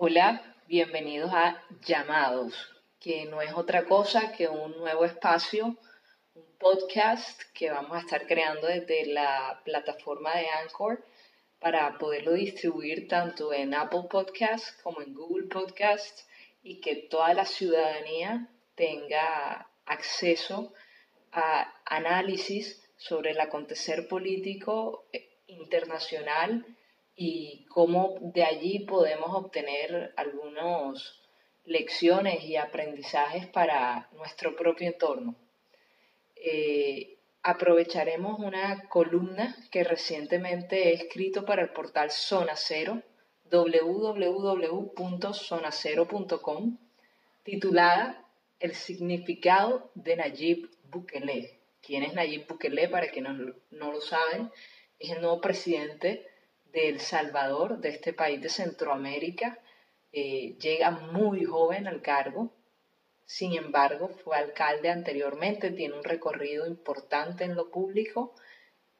Hola, bienvenidos a Llamados, que no es otra cosa que un nuevo espacio, un podcast que vamos a estar creando desde la plataforma de Anchor para poderlo distribuir tanto en Apple Podcasts como en Google Podcasts y que toda la ciudadanía tenga acceso a análisis sobre el acontecer político eh, internacional y cómo de allí podemos obtener algunas lecciones y aprendizajes para nuestro propio entorno. Eh, aprovecharemos una columna que recientemente he escrito para el portal Zona Cero, www.zonacero.com, titulada El significado de Nayib Bukele. ¿Quién es Nayib Bukele? Para quienes no lo saben, es el nuevo presidente de El Salvador, de este país de Centroamérica. Eh, llega muy joven al cargo, sin embargo fue alcalde anteriormente, tiene un recorrido importante en lo público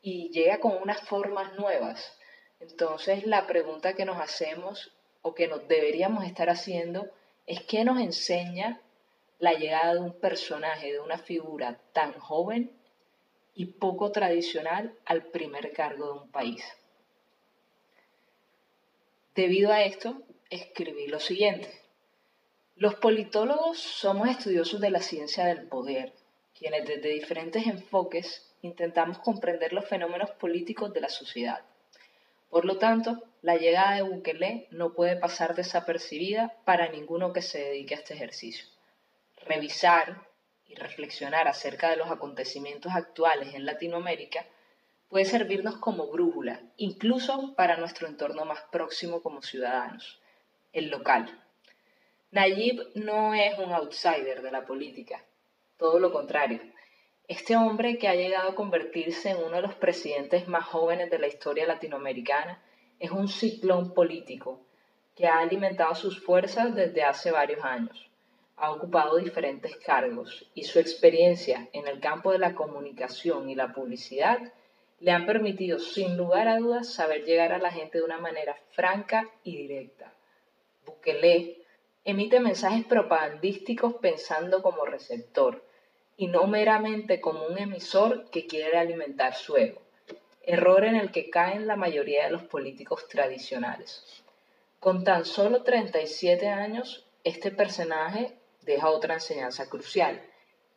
y llega con unas formas nuevas. Entonces la pregunta que nos hacemos o que nos deberíamos estar haciendo es qué nos enseña la llegada de un personaje, de una figura tan joven y poco tradicional al primer cargo de un país. Debido a esto, escribí lo siguiente. Los politólogos somos estudiosos de la ciencia del poder, quienes desde diferentes enfoques intentamos comprender los fenómenos políticos de la sociedad. Por lo tanto, la llegada de Bukele no puede pasar desapercibida para ninguno que se dedique a este ejercicio. Revisar y reflexionar acerca de los acontecimientos actuales en Latinoamérica puede servirnos como brújula, incluso para nuestro entorno más próximo como ciudadanos, el local. Nayib no es un outsider de la política, todo lo contrario. Este hombre que ha llegado a convertirse en uno de los presidentes más jóvenes de la historia latinoamericana es un ciclón político que ha alimentado sus fuerzas desde hace varios años. Ha ocupado diferentes cargos y su experiencia en el campo de la comunicación y la publicidad le han permitido, sin lugar a dudas, saber llegar a la gente de una manera franca y directa. Bukele emite mensajes propagandísticos pensando como receptor y no meramente como un emisor que quiere alimentar su ego, error en el que caen la mayoría de los políticos tradicionales. Con tan solo 37 años, este personaje deja otra enseñanza crucial.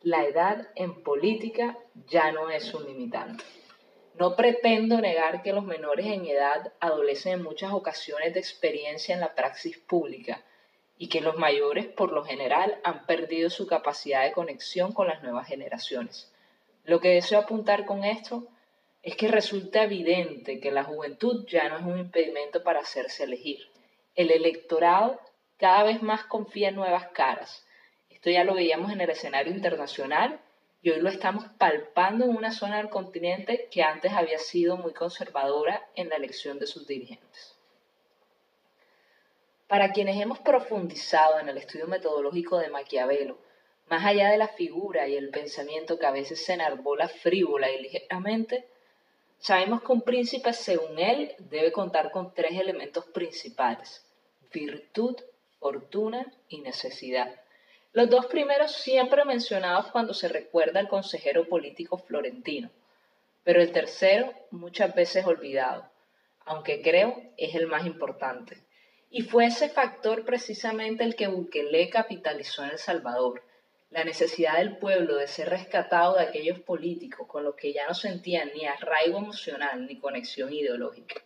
La edad en política ya no es un limitante. No pretendo negar que los menores en edad adolecen en muchas ocasiones de experiencia en la praxis pública y que los mayores, por lo general, han perdido su capacidad de conexión con las nuevas generaciones. Lo que deseo apuntar con esto es que resulta evidente que la juventud ya no es un impedimento para hacerse elegir. El electorado cada vez más confía en nuevas caras. Esto ya lo veíamos en el escenario internacional y hoy lo estamos palpando en una zona del continente que antes había sido muy conservadora en la elección de sus dirigentes. Para quienes hemos profundizado en el estudio metodológico de Maquiavelo, más allá de la figura y el pensamiento que a veces se enarbola frívola y ligeramente, sabemos que un príncipe, según él, debe contar con tres elementos principales, virtud, fortuna y necesidad. Los dos primeros siempre mencionados cuando se recuerda al consejero político florentino, pero el tercero muchas veces olvidado, aunque creo es el más importante. Y fue ese factor precisamente el que Bukele capitalizó en El Salvador, la necesidad del pueblo de ser rescatado de aquellos políticos con los que ya no sentían ni arraigo emocional ni conexión ideológica.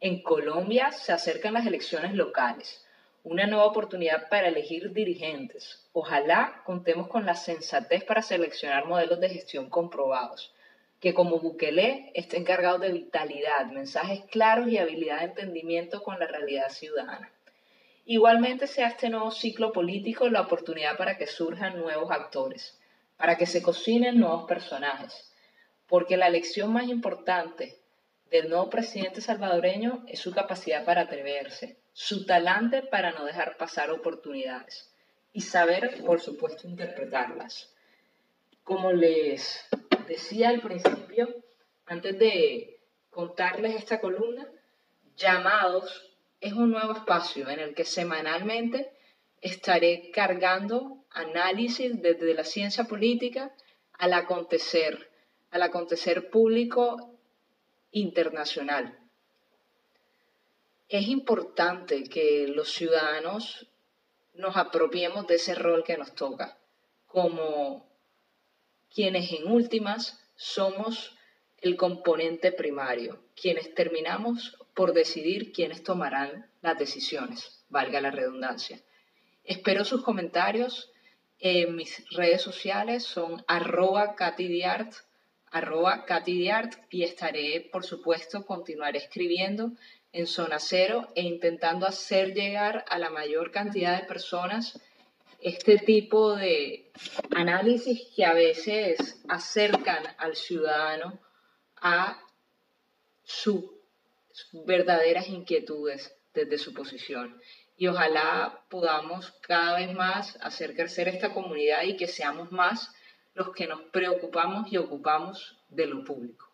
En Colombia se acercan las elecciones locales una nueva oportunidad para elegir dirigentes. Ojalá contemos con la sensatez para seleccionar modelos de gestión comprobados, que como Bukele esté encargado de vitalidad, mensajes claros y habilidad de entendimiento con la realidad ciudadana. Igualmente sea este nuevo ciclo político la oportunidad para que surjan nuevos actores, para que se cocinen nuevos personajes, porque la elección más importante del nuevo presidente salvadoreño es su capacidad para atreverse, su talante para no dejar pasar oportunidades y saber, por supuesto, interpretarlas. Como les decía al principio, antes de contarles esta columna, llamados es un nuevo espacio en el que semanalmente estaré cargando análisis desde la ciencia política al acontecer, al acontecer público internacional. Es importante que los ciudadanos nos apropiemos de ese rol que nos toca, como quienes en últimas somos el componente primario, quienes terminamos por decidir quiénes tomarán las decisiones, valga la redundancia. Espero sus comentarios. En mis redes sociales son arroba arroba catidiart y estaré, por supuesto, continuar escribiendo en Zona Cero e intentando hacer llegar a la mayor cantidad de personas este tipo de análisis que a veces acercan al ciudadano a sus verdaderas inquietudes desde su posición. Y ojalá podamos cada vez más hacer crecer esta comunidad y que seamos más los que nos preocupamos y ocupamos de lo público.